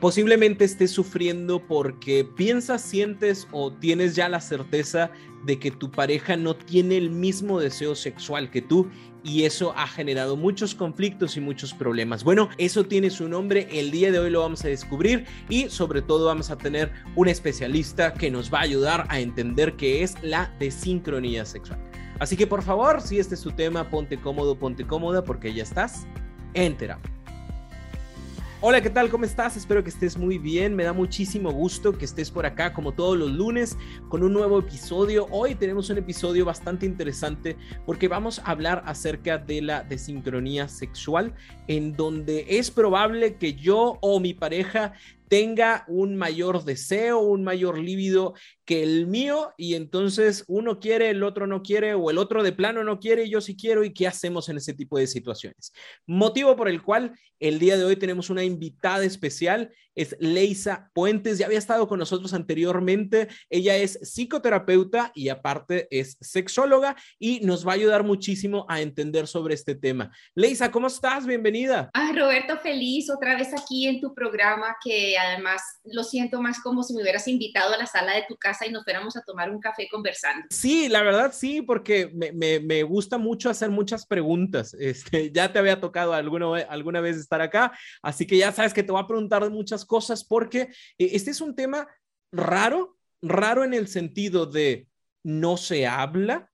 Posiblemente estés sufriendo porque piensas, sientes o tienes ya la certeza de que tu pareja no tiene el mismo deseo sexual que tú y eso ha generado muchos conflictos y muchos problemas. Bueno, eso tiene su nombre, el día de hoy lo vamos a descubrir y sobre todo vamos a tener un especialista que nos va a ayudar a entender qué es la desincronía sexual. Así que por favor, si este es tu tema, ponte cómodo, ponte cómoda porque ya estás en. Hola, ¿qué tal? ¿Cómo estás? Espero que estés muy bien. Me da muchísimo gusto que estés por acá como todos los lunes con un nuevo episodio. Hoy tenemos un episodio bastante interesante porque vamos a hablar acerca de la desincronía sexual en donde es probable que yo o mi pareja tenga un mayor deseo, un mayor líbido que el mío y entonces uno quiere, el otro no quiere o el otro de plano no quiere y yo sí quiero y qué hacemos en ese tipo de situaciones. Motivo por el cual el día de hoy tenemos una invitada especial, es Leisa Puentes, ya había estado con nosotros anteriormente, ella es psicoterapeuta y aparte es sexóloga y nos va a ayudar muchísimo a entender sobre este tema. Leisa, ¿cómo estás? Bienvenida. Ah, Roberto, feliz otra vez aquí en tu programa que además lo siento más como si me hubieras invitado a la sala de tu casa y nos fuéramos a tomar un café conversando. Sí, la verdad sí, porque me, me, gusta mucho hacer muchas preguntas. Este, ya te había tocado alguna, alguna vez estar acá, así que ya sabes que te voy a preguntar muchas cosas porque eh, este es un tema raro, raro en el sentido de no se habla,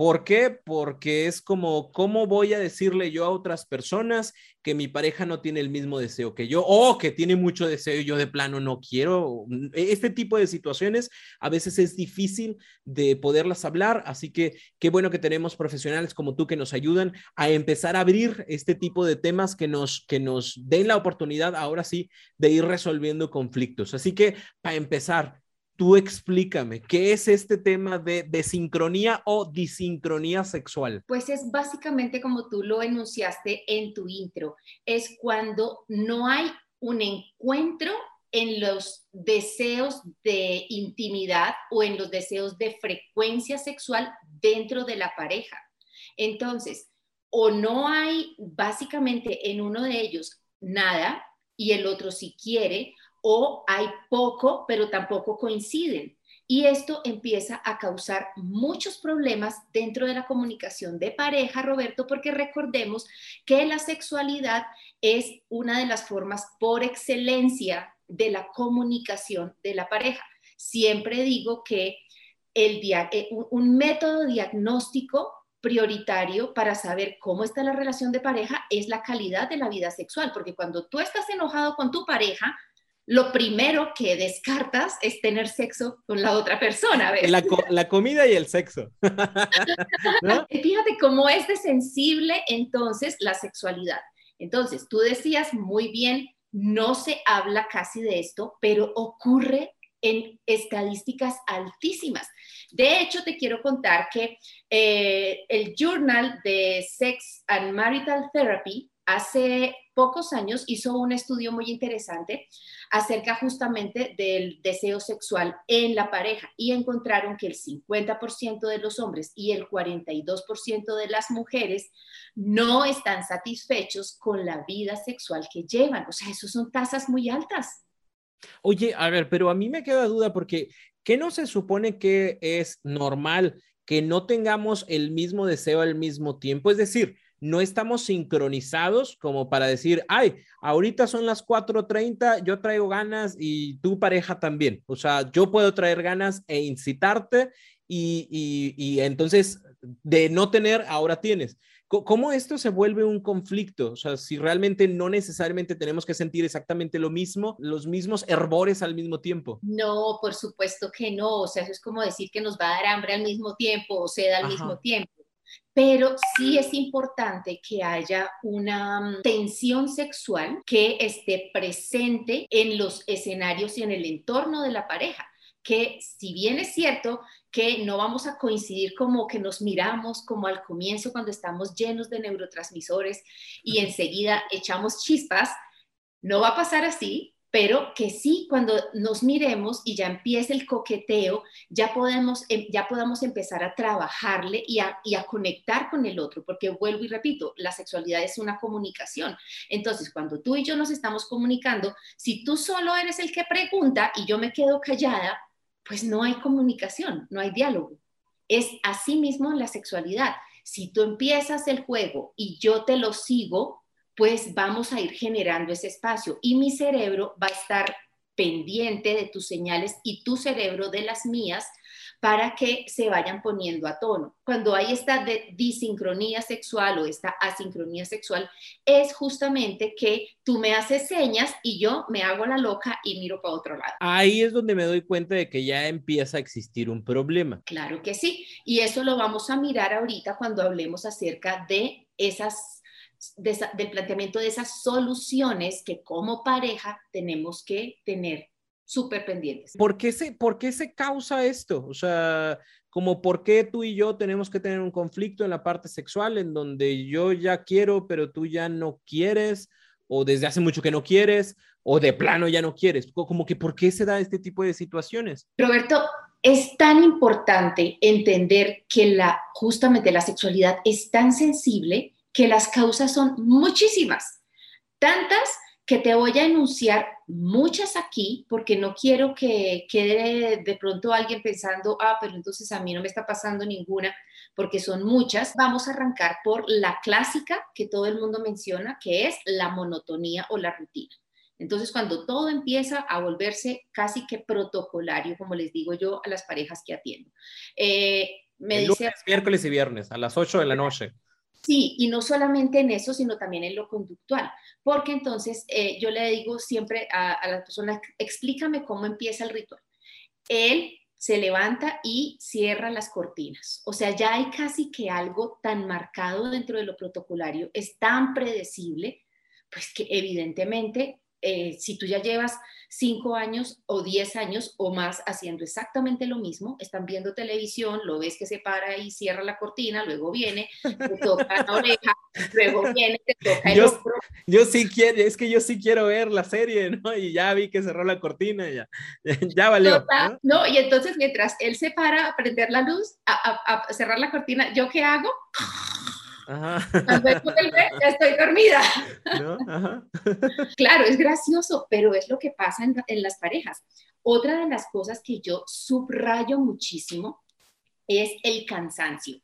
¿Por qué? Porque es como, ¿cómo voy a decirle yo a otras personas que mi pareja no tiene el mismo deseo que yo o que tiene mucho deseo y yo de plano no quiero? Este tipo de situaciones a veces es difícil de poderlas hablar, así que qué bueno que tenemos profesionales como tú que nos ayudan a empezar a abrir este tipo de temas que nos, que nos den la oportunidad ahora sí de ir resolviendo conflictos. Así que para empezar, tú explícame, ¿qué es este tema de desincronía o disincronía sexual? Pues es básicamente como tú lo enunciaste en tu intro, es cuando no hay un encuentro en los deseos de intimidad o en los deseos de frecuencia sexual dentro de la pareja. Entonces, o no hay básicamente en uno de ellos nada y el otro si quiere, o hay poco, pero tampoco coinciden. Y esto empieza a causar muchos problemas dentro de la comunicación de pareja, Roberto, porque recordemos que la sexualidad es una de las formas por excelencia de la comunicación de la pareja. Siempre digo que el eh, un método diagnóstico prioritario para saber cómo está la relación de pareja es la calidad de la vida sexual, porque cuando tú estás enojado con tu pareja, lo primero que descartas es tener sexo con la otra persona. La, comida y el sexo. Fíjate cómo es de sensible entonces la sexualidad. Entonces, tú decías muy bien, no se habla casi de esto, pero ocurre en estadísticas altísimas. De hecho, te quiero contar que eh, el Journal de Sex and Marital Therapy hace pocos años hizo un estudio muy interesante acerca justamente del deseo sexual en la pareja y encontraron que el 50% de los hombres y el 42% de las mujeres no están satisfechos con la vida sexual que llevan. O sea, eso son tasas muy altas. Oye, a ver, pero a mí me queda duda porque ¿qué no se supone que es normal que no tengamos el mismo deseo al mismo tiempo? Es decir, no estamos sincronizados como para decir, ay, ahorita son las 4.30, yo traigo ganas y tu pareja también. O sea, yo puedo traer ganas e incitarte y, y, entonces de no tener, ahora tienes. ¿Cómo esto se vuelve un conflicto? O sea, si realmente no necesariamente tenemos que sentir exactamente lo mismo, los mismos herbores al mismo tiempo. No, por supuesto que no. O sea, eso es como decir que nos va a dar hambre al mismo tiempo o sed al mismo tiempo. Pero sí es importante que haya una mm, tensión sexual que esté presente en los escenarios y en el entorno de la pareja que si bien es cierto que no vamos a coincidir como que nos miramos como al comienzo cuando estamos llenos de neurotransmisores y enseguida echamos chispas, no va a pasar así, pero que sí cuando nos miremos y ya empiece el coqueteo, ya podemos em, ya podamos empezar a trabajarle y a, conectar con el otro, porque vuelvo y repito, la sexualidad es una comunicación. Entonces, cuando tú y yo nos estamos comunicando, si tú solo eres el que pregunta y yo me quedo callada, pues no hay comunicación, no hay diálogo. Es así mismo la sexualidad. Si tú empiezas el juego y yo te lo sigo, pues vamos a ir generando ese espacio y mi cerebro va a estar pendiente de tus señales y tu cerebro de las mías para que se vayan poniendo a tono. Cuando hay esta disincronía sexual o esta asincronía sexual, es justamente que tú me haces señas y yo me hago la loca y miro para otro lado. Ahí es donde me doy cuenta de que ya empieza a existir un problema. Claro que sí. Y eso lo vamos a mirar ahorita cuando hablemos acerca de esas del planteamiento de esas soluciones que como pareja tenemos que tener súper pendientes. ¿Por qué, se, ¿Por qué se causa esto? O sea, como por qué tú y yo tenemos que tener un conflicto en la parte sexual en donde yo ya quiero, pero tú ya no quieres, o desde hace mucho que no quieres, o de plano ya no quieres. Como que por qué se da este tipo de situaciones. Roberto, es tan importante entender que la, justamente la sexualidad es tan sensible que las causas son muchísimas, tantas que te voy a enunciar muchas aquí porque no quiero que quede de pronto alguien pensando, ah, pero entonces a mí no me está pasando ninguna, porque son muchas. Vamos a arrancar por la clásica que todo el mundo menciona, que es la monotonía o la rutina. Entonces, cuando todo empieza a volverse casi que protocolario, como les digo yo a las parejas que atiendo. Eh, me dice, miércoles y viernes a las 8 de la noche. Sí, y no solamente en eso, sino también en lo conductual, porque entonces eh, yo le digo siempre a, a la persona, explícame cómo empieza el ritual. Él se levanta y cierra las cortinas. O sea, ya hay casi que algo tan marcado dentro de lo protocolario, es tan predecible, pues que evidentemente eh, si tú ya llevas cinco años o diez años o más haciendo exactamente lo mismo, están viendo televisión, lo ves que se para y cierra la cortina, luego viene, te toca la oreja, luego viene, te toca el yo, Yo sí quiero, es que yo sí quiero ver la serie, ¿no? Y ya vi que cerró la cortina, ya, ya valió. ¿no? y entonces mientras él se para a prender la luz, a, a cerrar la cortina, ¿yo qué hago? Cuando ya estoy dormida. claro, es gracioso, pero es lo que pasa en, en las parejas. Otra de las cosas que yo subrayo muchísimo es el cansancio.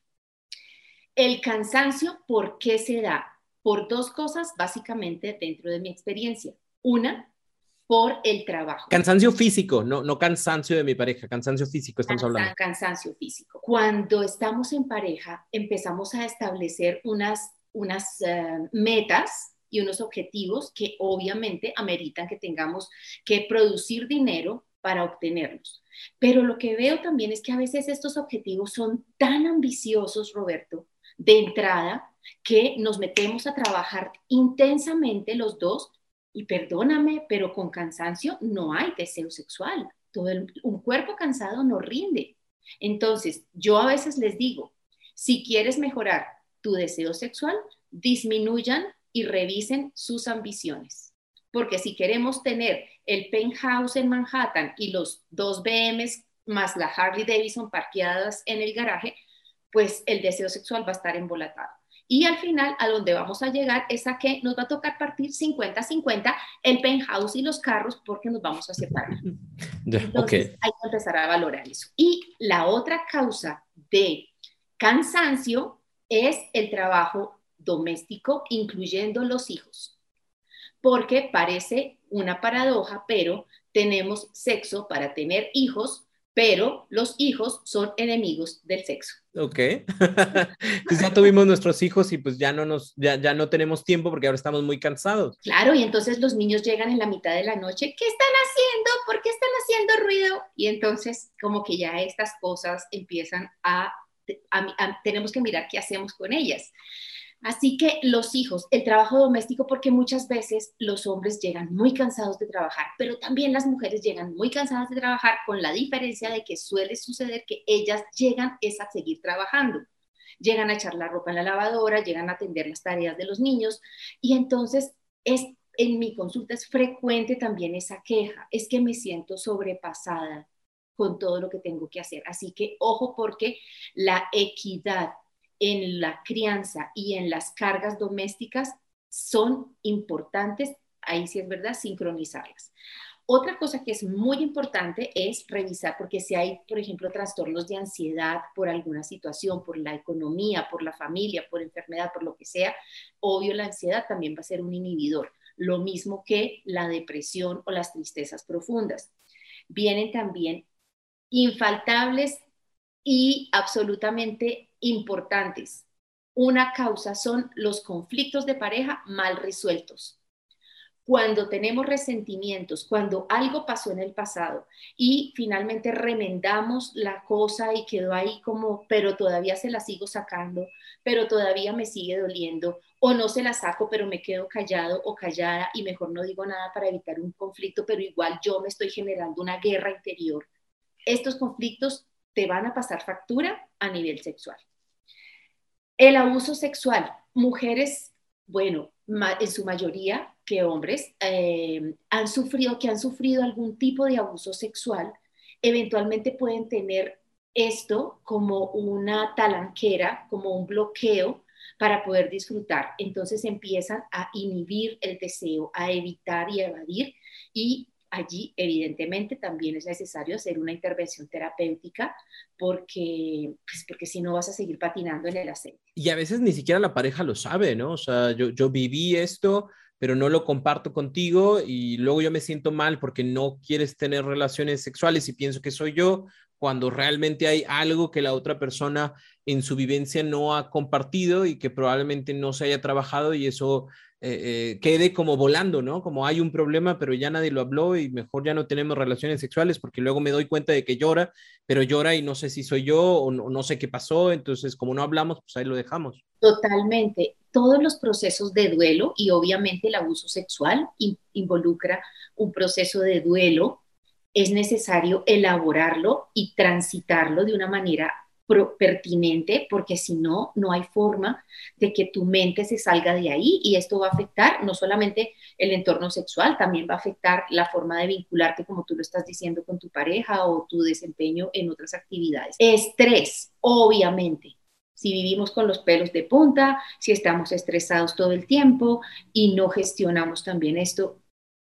El cansancio, ¿por qué se da? Por dos cosas básicamente dentro de mi experiencia. Una, por el trabajo. Cansancio físico, no, no cansancio de mi pareja, cansancio físico estamos hablando. Cansancio físico. Cuando estamos en pareja, empezamos a establecer unas, unas eh, metas y unos objetivos que obviamente ameritan que tengamos que producir dinero para obtenerlos. Pero lo que veo también es que a veces estos objetivos son tan ambiciosos, Roberto, de entrada, que nos metemos a trabajar intensamente los dos y perdóname, pero con cansancio no hay deseo sexual. Todo un cuerpo cansado no rinde. Entonces, yo a veces les digo, si quieres mejorar tu deseo sexual, disminuyan y revisen sus ambiciones. Porque si queremos tener el penthouse en Manhattan y los dos BMs más la Harley Davidson parqueadas en el garaje, pues el deseo sexual va a estar embolatado. Y al final, a donde vamos a llegar es a que nos va a tocar partir 50-50 el penthouse y los carros porque nos vamos a separar. Entonces, hay que empezar a valorar eso. Y la otra causa de cansancio es el trabajo doméstico, incluyendo los hijos. Porque parece una paradoja, pero tenemos sexo para tener hijos, pero los hijos son enemigos del sexo. Ok. pues ya tuvimos nuestros hijos y pues ya no nos, ya, ya no tenemos tiempo porque ahora estamos muy cansados. Claro, y entonces los niños llegan en la mitad de la noche, ¿qué están haciendo? ¿Por qué están haciendo ruido? Y entonces como que ya estas cosas empiezan a tenemos que mirar qué hacemos con ellas. Así que los hijos, el trabajo doméstico, porque muchas veces los hombres llegan muy cansados de trabajar, pero también las mujeres llegan muy cansadas de trabajar con la diferencia de que suele suceder que ellas llegan es a seguir trabajando. Llegan a echar la ropa en la lavadora, llegan a atender las tareas de los niños y entonces es en mi consulta es frecuente también esa queja, es que me siento sobrepasada con todo lo que tengo que hacer. Así que ojo porque la equidad en la crianza y en las cargas domésticas son importantes, ahí sí es verdad, sincronizarlas. Otra cosa que es muy importante es revisar, porque si hay, por ejemplo, trastornos de ansiedad por alguna situación, por la economía, por la familia, por enfermedad, por lo que sea, obvio la ansiedad también va a ser un inhibidor, lo mismo que la depresión o las tristezas profundas. Vienen también infaltables y absolutamente importantes. Una causa son los conflictos de pareja mal resueltos. Cuando tenemos resentimientos, cuando algo pasó en el pasado y finalmente remendamos la cosa y quedó ahí como, pero todavía se la sigo sacando, pero todavía me sigue doliendo, o no se la saco, pero me quedo callado o callada y mejor no digo nada para evitar un conflicto, pero igual yo me estoy generando una guerra interior. Estos conflictos te van a pasar factura a nivel sexual. El abuso sexual, mujeres, bueno, en su mayoría que hombres, eh, han sufrido, que han sufrido algún tipo de abuso sexual, eventualmente pueden tener esto como una talanquera, como un bloqueo para poder disfrutar. Entonces empiezan a inhibir el deseo, a evitar y evadir y allí evidentemente también es necesario hacer una intervención terapéutica porque, pues porque si no vas a seguir patinando en el aceite. Y a veces ni siquiera la pareja lo sabe, ¿no? O sea, yo, yo viví esto, pero no lo comparto contigo y luego yo me siento mal porque no quieres tener relaciones sexuales y pienso que soy yo, cuando realmente hay algo que la otra persona en su vivencia no ha compartido y que probablemente no se haya trabajado y eso eh, eh, quede como volando, ¿no? Como hay un problema, pero ya nadie lo habló y mejor ya no tenemos relaciones sexuales porque luego me doy cuenta de que llora, pero llora y no sé si soy yo o no, sé qué pasó, entonces como no hablamos, pues ahí lo dejamos. Totalmente. Todos los procesos de duelo y obviamente el abuso sexual involucra un proceso de duelo, es necesario elaborarlo y transitarlo de una manera pertinente, porque si no, no hay forma de que tu mente se salga de ahí y esto va a afectar no solamente el entorno sexual, también va a afectar la forma de vincularte, como tú lo estás diciendo, con tu pareja o tu desempeño en otras actividades. Estrés, obviamente. Si vivimos con los pelos de punta, si estamos estresados todo el tiempo y no gestionamos también esto,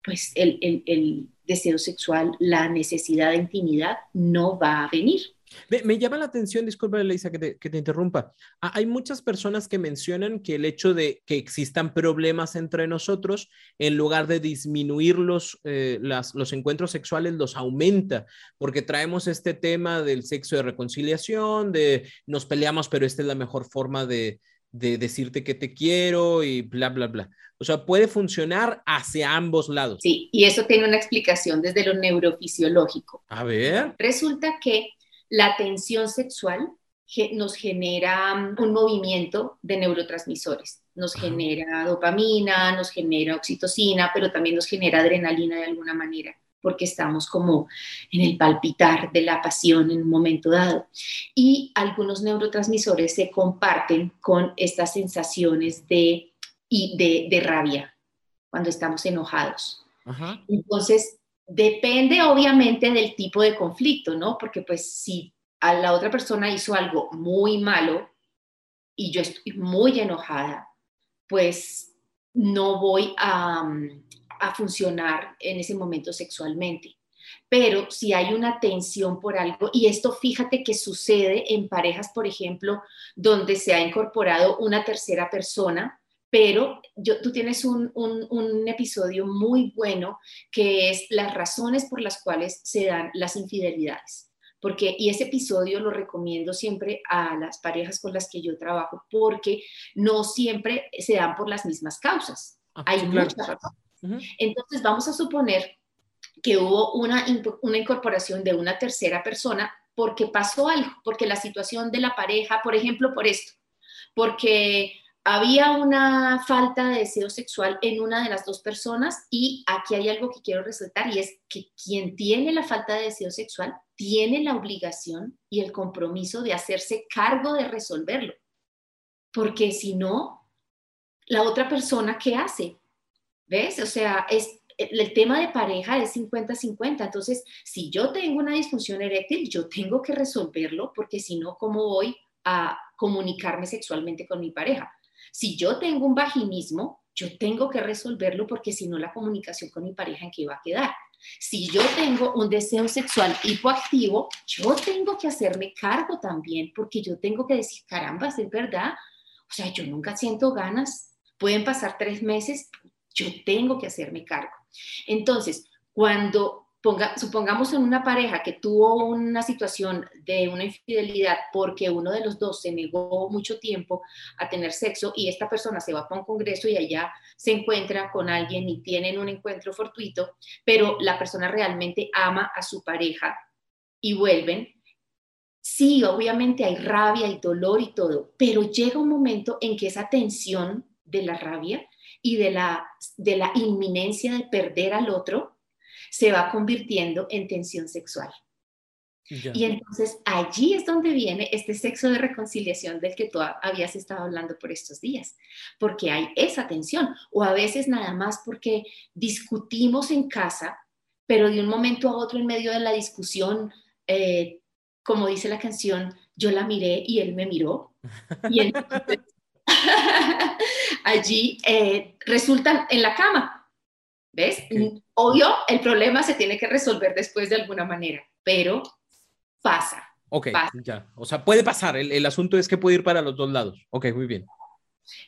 pues el, el, el deseo sexual, la necesidad de intimidad no va a venir. Me, llama la atención, disculpa, Elisa, que te, que te interrumpa. Ah, hay muchas personas que mencionan que el hecho de que existan problemas entre nosotros, en lugar de disminuir los, eh, los encuentros sexuales, los aumenta, porque traemos este tema del sexo de reconciliación, de nos peleamos, pero esta es la mejor forma de, de decirte que te quiero y bla, bla, bla. O sea, puede funcionar hacia ambos lados. Sí, y eso tiene una explicación desde lo neurofisiológico. A ver. Resulta que la tensión sexual nos genera mm, un movimiento de neurotransmisores. Nos genera dopamina, nos genera oxitocina, pero también nos genera adrenalina de alguna manera, porque estamos como en el palpitar de la pasión en un momento dado. Y algunos neurotransmisores se comparten con estas sensaciones de, de, rabia cuando estamos enojados. Entonces, Depende obviamente del tipo de conflicto, ¿no? Porque pues si a la otra persona hizo algo muy malo y yo estoy muy enojada, pues no voy a, a funcionar en ese momento sexualmente. Pero si hay una tensión por algo, y esto fíjate que sucede en parejas, por ejemplo, donde se ha incorporado una tercera persona, pero yo, tú tienes un, episodio muy bueno que es las razones por las cuales se dan las infidelidades. Porque, y ese episodio lo recomiendo siempre a las parejas con las que yo trabajo, porque no siempre se dan por las mismas causas. Ah, Hay muchas Entonces, vamos a suponer que hubo una, una incorporación de una tercera persona porque pasó algo, porque la situación de la pareja, por ejemplo, por esto, porque había una falta de deseo sexual en una de las dos personas y aquí hay algo que quiero resaltar y es que quien tiene la falta de deseo sexual tiene la obligación y el compromiso de hacerse cargo de resolverlo. Porque si no, la otra persona, ¿qué hace? ¿Ves? O sea, es, el tema de pareja es 50-50. Entonces, si yo tengo una disfunción eréctil, yo tengo que resolverlo porque si no, ¿cómo voy a comunicarme sexualmente con mi pareja? Si yo tengo un vaginismo, yo tengo que resolverlo porque si no la comunicación con mi pareja en qué va a quedar. Si yo tengo un deseo sexual hipoactivo, yo tengo que hacerme cargo también porque yo tengo que decir, caramba, es verdad. O sea, yo nunca siento ganas. Pueden pasar tres meses, yo tengo que hacerme cargo. Entonces, cuando supongamos en una pareja que tuvo una situación de una infidelidad porque uno de los dos se negó mucho tiempo a tener sexo y esta persona se va para un congreso y allá se encuentra con alguien y tienen un encuentro fortuito, pero la persona realmente ama a su pareja y vuelven, sí, obviamente hay rabia y dolor y todo, pero llega un momento en que esa tensión de la rabia y de la, de la inminencia de perder al otro, se va convirtiendo en tensión sexual. Y entonces allí es donde viene este sexo de reconciliación del que tú habías estado hablando por estos días, porque hay esa tensión, o a veces nada más porque discutimos en casa, pero de un momento a otro en medio de la discusión, eh, como dice la canción, yo la miré y él me miró. Y entonces, allí eh, resultan en la cama, ¿ves? Obvio, el problema se tiene que resolver después de alguna manera, pero pasa. Ok, ya. O sea, puede pasar. El, el, asunto es que puede ir para los dos lados. Ok, muy bien.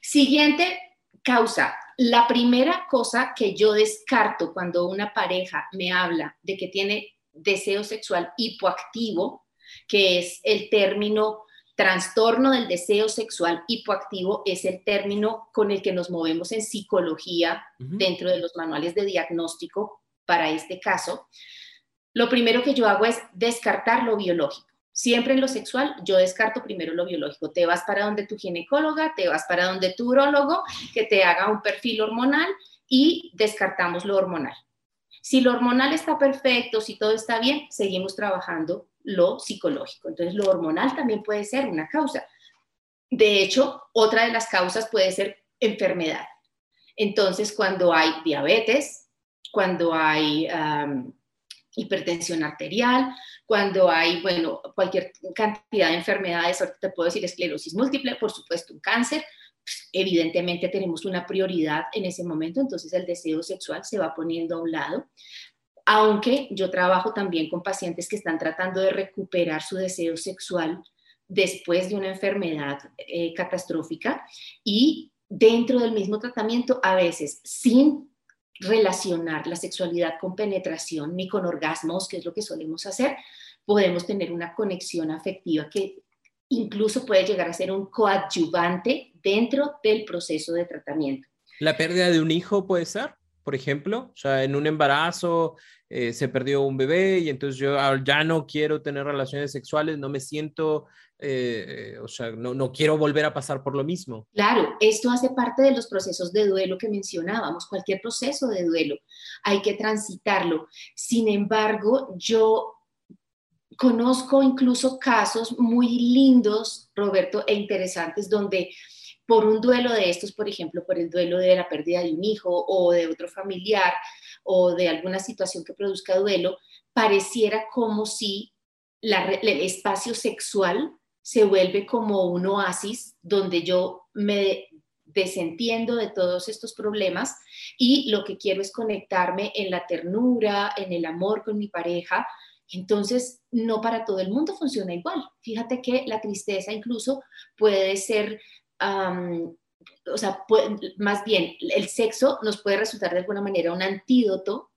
Siguiente causa. La primera cosa que yo descarto cuando una pareja me habla de que tiene deseo sexual hipoactivo, que es el término Trastorno del deseo sexual hipoactivo es el término con el que nos movemos en psicología dentro de los manuales de diagnóstico para este caso. Lo primero que yo hago es descartar lo biológico. Siempre en lo sexual yo descarto primero lo biológico. Te vas para donde tu ginecóloga, te vas para donde tu urólogo, que te haga un perfil hormonal y descartamos lo hormonal. Si lo hormonal está perfecto, si todo está bien, seguimos trabajando lo psicológico. Entonces, lo hormonal también puede ser una causa. De hecho, otra de las causas puede ser enfermedad. Entonces, cuando hay diabetes, cuando hay hipertensión arterial, cuando hay, bueno, cualquier cantidad de enfermedades, ahorita te puedo decir esclerosis múltiple, por supuesto, un cáncer, pues, evidentemente tenemos una prioridad en ese momento, entonces el deseo sexual se va poniendo a un lado aunque yo trabajo también con pacientes que están tratando de recuperar su deseo sexual después de una enfermedad eh, catastrófica y dentro del mismo tratamiento, a veces sin relacionar la sexualidad con penetración ni con orgasmos, que es lo que solemos hacer, podemos tener una conexión afectiva que incluso puede llegar a ser un coadyuvante dentro del proceso de tratamiento. ¿La pérdida de un hijo puede ser? Por ejemplo, o sea, en un embarazo eh, se perdió un bebé y entonces yo ya no quiero tener relaciones sexuales, no me siento, eh, o sea, no, no quiero volver a pasar por lo mismo. Claro, esto hace parte de los procesos de duelo que mencionábamos, cualquier proceso de duelo hay que transitarlo. Sin embargo, yo conozco incluso casos muy lindos, Roberto, e interesantes donde por un duelo de estos, por ejemplo, por el duelo de la pérdida de un hijo o de otro familiar o de alguna situación que produzca duelo, pareciera como si el espacio sexual se vuelve como un oasis donde yo me desentiendo de todos estos problemas y lo que quiero es conectarme en la ternura, en el amor con mi pareja. Entonces, no para todo el mundo funciona igual. Fíjate que la tristeza incluso puede ser o sea, más bien, el sexo nos puede resultar de alguna manera un antídoto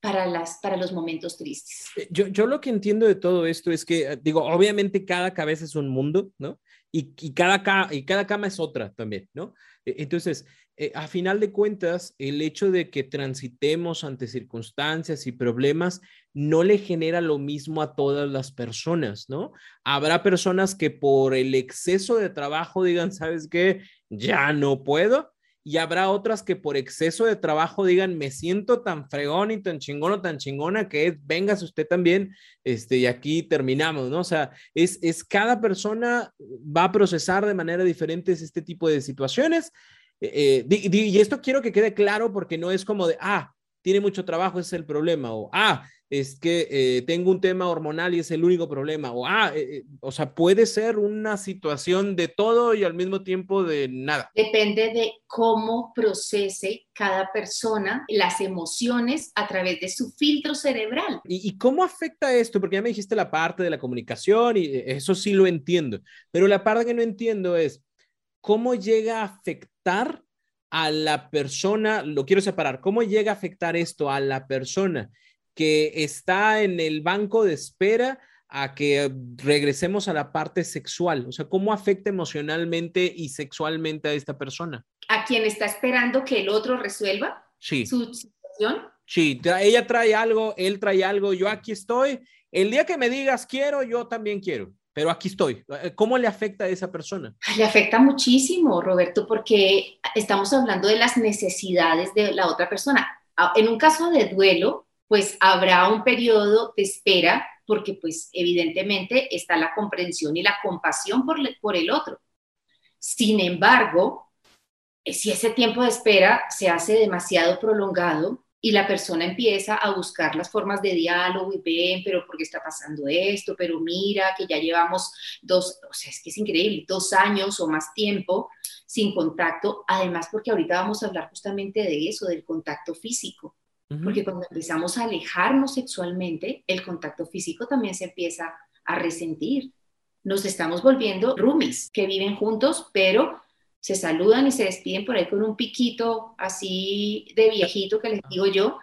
para, las, para los momentos tristes. Eh, yo, yo lo que entiendo de todo esto es que, eh, digo, obviamente cada cabeza es un mundo, ¿no? Y, y, cada, y cada cama es otra también, ¿no? E, entonces, eh, a final de cuentas, el hecho de que transitemos ante circunstancias y problemas no le genera lo mismo a todas las personas, ¿no? Habrá personas que por el exceso de trabajo digan, ¿sabes qué? Ya no puedo. Y habrá otras que por exceso de trabajo digan, me siento tan fregón y tan chingón o tan chingona que es, usted también, este, y aquí terminamos, ¿no? O sea, es, es cada persona va a procesar de manera diferente este tipo de situaciones eh, eh, y esto quiero que quede claro porque no es como de, ah, tiene mucho trabajo, ese es el problema, o ah, es que eh, tengo un tema hormonal y es el único problema, o ah, o sea, puede ser una situación de todo y al mismo tiempo de nada. Depende de cómo procese cada persona las emociones a través de su filtro cerebral. ¿Y, ¿Y cómo afecta esto? Porque ya me dijiste la parte de la comunicación y eso sí lo entiendo, pero la parte que no entiendo es, ¿cómo llega a afectar a la persona? Lo quiero separar. ¿Cómo llega a afectar esto a la persona que está en el banco de espera a que regresemos a la parte sexual? O sea, ¿cómo afecta emocionalmente y sexualmente a esta persona? A quien está esperando que el otro resuelva sí. su situación. Sí, ella trae algo, él trae algo, yo aquí estoy. El día que me digas quiero, yo también quiero pero aquí estoy. ¿Cómo le afecta a esa persona? Le afecta muchísimo, Roberto, porque estamos hablando de las necesidades de la otra persona. En un caso de duelo, pues habrá un periodo de espera porque pues evidentemente está la comprensión y la compasión por, por el otro. Sin embargo, eh, si ese tiempo de espera se hace demasiado prolongado, y la persona empieza a buscar las formas de diálogo y ven, pero ¿por qué está pasando esto? Pero mira que ya llevamos dos, o sea, es que es increíble, dos años o más tiempo sin contacto, además porque ahorita vamos a hablar justamente de eso, del contacto físico, porque cuando empezamos a alejarnos sexualmente, el contacto físico también se empieza a resentir. Nos estamos volviendo roomies que viven juntos, pero se saludan y se despiden por ahí con un piquito así de viejito que les digo yo,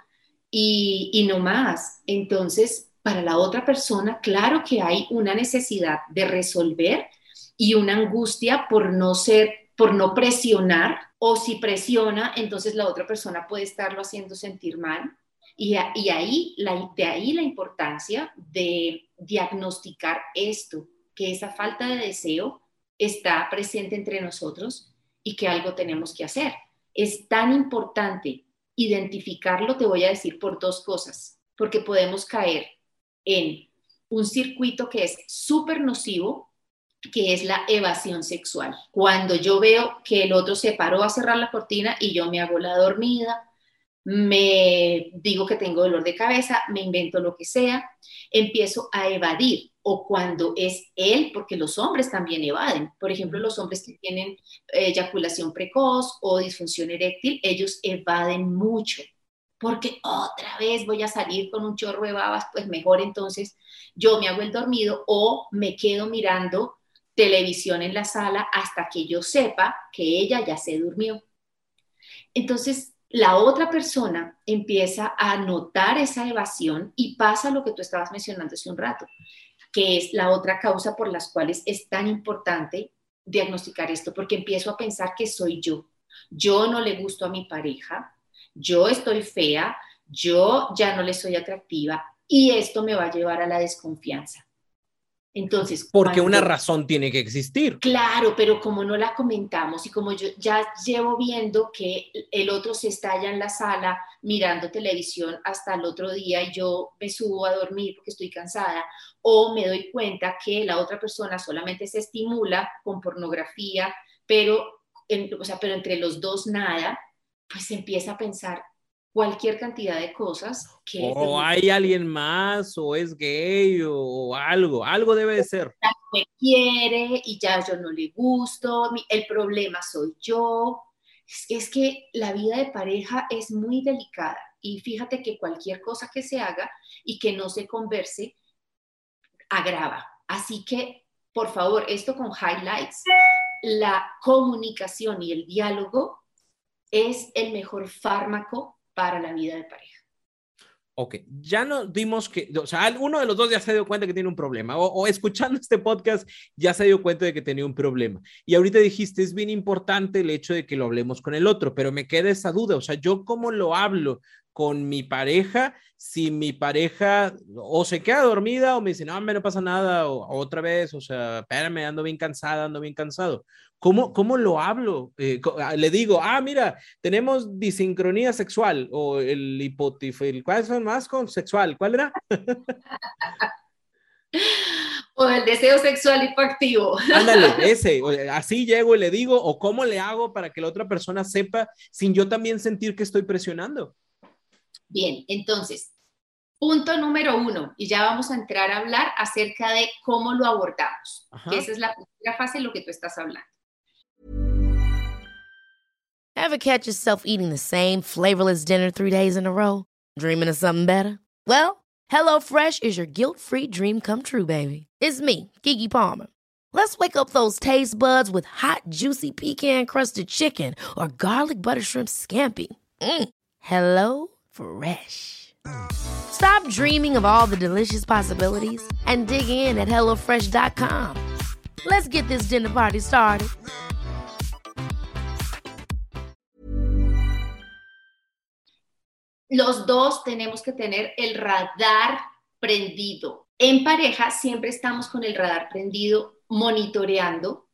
y, y no más. Entonces, para la otra persona, claro que hay una necesidad de resolver y una angustia por no ser, por no presionar, o si presiona, entonces la otra persona puede estarlo haciendo sentir mal. Y, ahí, de ahí la importancia de diagnosticar esto, que esa falta de deseo está presente entre nosotros y que algo tenemos que hacer. Es tan importante identificarlo, te voy a decir, por dos cosas, porque podemos caer en un circuito que es súper nocivo, que es la evasión sexual. Cuando yo veo que el otro se paró a cerrar la cortina y yo me hago la dormida, me digo que tengo dolor de cabeza, me invento lo que sea, empiezo a evadir o cuando es él, porque los hombres también evaden. Por ejemplo, los hombres que tienen eh, eyaculación precoz o disfunción eréctil, ellos evaden mucho, porque otra vez voy a salir con un chorro de babas, pues mejor entonces yo me hago el dormido o me quedo mirando televisión en la sala hasta que yo sepa que ella ya se durmió. Entonces, la otra persona empieza a notar esa evasión y pasa lo que tú estabas mencionando hace un rato que es la otra causa por las cuales es tan importante diagnosticar esto, porque empiezo a pensar que soy yo. Yo no le gusto a mi pareja, yo estoy fea, yo ya no le soy atractiva y esto me va a llevar a la desconfianza. Entonces, porque una razón tiene que existir. Claro, pero como no la comentamos y como yo ya llevo viendo que el otro se estalla en la sala mirando televisión hasta el otro día y yo me subo a dormir porque estoy cansada o me doy cuenta que la otra persona solamente se estimula con pornografía, pero, o sea, pero entre los dos nada, pues empieza a pensar, cualquier cantidad de cosas. Que o hay alguien más, o es gay, o algo, algo debe de ser. Me quiere y ya yo no le gusto, el problema soy yo. Es, que la vida de pareja es muy delicada y fíjate que cualquier cosa que se haga y que no se converse agrava. Así que, por favor, esto con highlights, la comunicación y el diálogo es el mejor fármaco para la vida de pareja. Ok, ya nos dimos que, o sea, uno de los dos ya se dio cuenta que tiene un problema, o, escuchando este podcast ya se dio cuenta de que tenía un problema. Y ahorita dijiste, es bien importante el hecho de que lo hablemos con el otro, pero me queda esa duda, o sea, ¿yo cómo lo hablo con mi pareja si mi pareja o se queda dormida o me dice, no, me no pasa nada, o, otra vez, o sea, espérame, ando bien cansada, ando bien cansado. ¿Cómo, cómo lo hablo? Eh, ah, le digo, ah, mira, tenemos disincronía sexual o el hipotifil, ¿cuál es más con sexual? ¿Cuál era? o el deseo sexual hipoactivo. Ándale, ese, así llego y le digo, o cómo le hago para que la otra persona sepa sin yo también sentir que estoy presionando. Bien, entonces, punto número uno, y ya vamos a entrar a hablar acerca de cómo lo abordamos, que esa es la primera fase de lo que tú estás hablando. Ever catch yourself eating the same flavorless dinner three days in a row? Dreaming of something better? Well, HelloFresh is your guilt-free dream come true, baby. It's me, Kiki Palmer. Let's wake up those taste buds with hot, juicy pecan-crusted chicken or garlic butter shrimp scampi. Mm. Hello Fresh. Stop dreaming of all the delicious possibilities and dig in at HelloFresh.com. Let's get this dinner party started. Los dos tenemos que tener el radar prendido. En pareja siempre estamos con el radar prendido monitoreando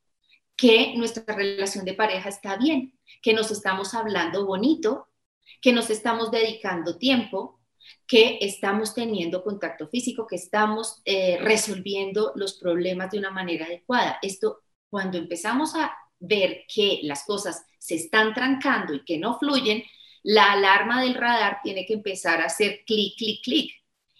que nuestra relación de pareja está bien, que nos estamos hablando bonito, que nos estamos dedicando tiempo, que estamos teniendo contacto físico, que estamos eh, resolviendo los problemas de una manera adecuada. Esto, cuando empezamos a ver que las cosas se están trancando y que no fluyen, la alarma del radar tiene que empezar a hacer clic, clic, clic.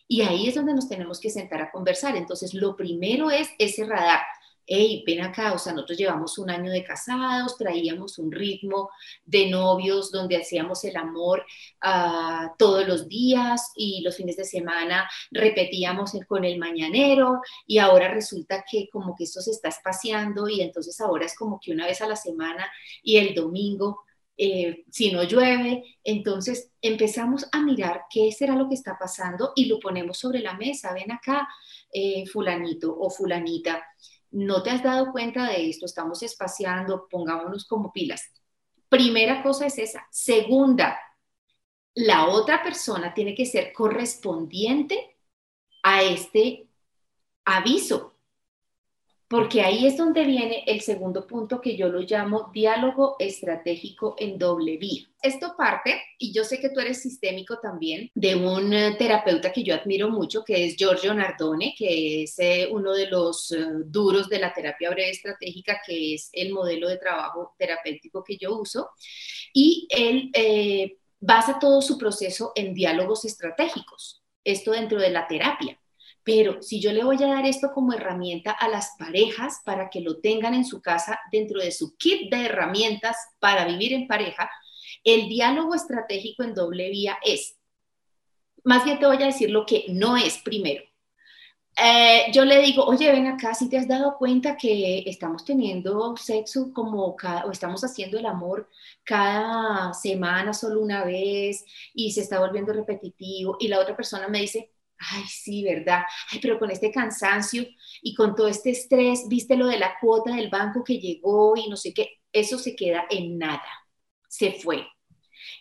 Y ahí es donde nos tenemos que sentar a conversar. Entonces, lo primero es ese radar hey, ven acá, o sea, nosotros llevamos un año de casados, traíamos un ritmo de novios donde hacíamos el amor uh, todos los días y los fines de semana repetíamos con el mañanero y ahora resulta que como que esto se está espaciando y entonces ahora es como que una vez a la semana y el domingo. Eh, si no llueve, entonces empezamos a mirar qué será lo que está pasando y lo ponemos sobre la mesa. Ven acá, eh, fulanito o fulanita, no te has dado cuenta de esto, estamos espaciando, pongámonos como pilas. Primera cosa es esa. Segunda, la otra persona tiene que ser correspondiente a este aviso porque ahí es donde viene el segundo punto que yo lo llamo diálogo estratégico en doble vía. Esto parte, y yo sé que tú eres sistémico también, de un eh, terapeuta que yo admiro mucho, que es Giorgio Nardone, que es eh, uno de los eh, duros de la terapia breve estratégica, que es el modelo de trabajo terapéutico que yo uso. Y él basa todo su proceso en diálogos estratégicos, esto dentro de la terapia. Pero si yo le voy a dar esto como herramienta a las parejas para que lo tengan en su casa dentro de su kit de herramientas para vivir en pareja, el diálogo estratégico en doble vía es, más bien te voy a decir lo que no es primero. Eh, yo le digo, oye, ven acá, si te has dado cuenta que estamos teniendo sexo como cada, o estamos haciendo el amor cada semana solo una vez y se está volviendo repetitivo y la otra persona me dice, ay, sí, ¿verdad? Ay, pero con este cansancio y con todo este estrés, viste lo de la cuota del banco que llegó y no sé qué, eso se queda en nada, se fue.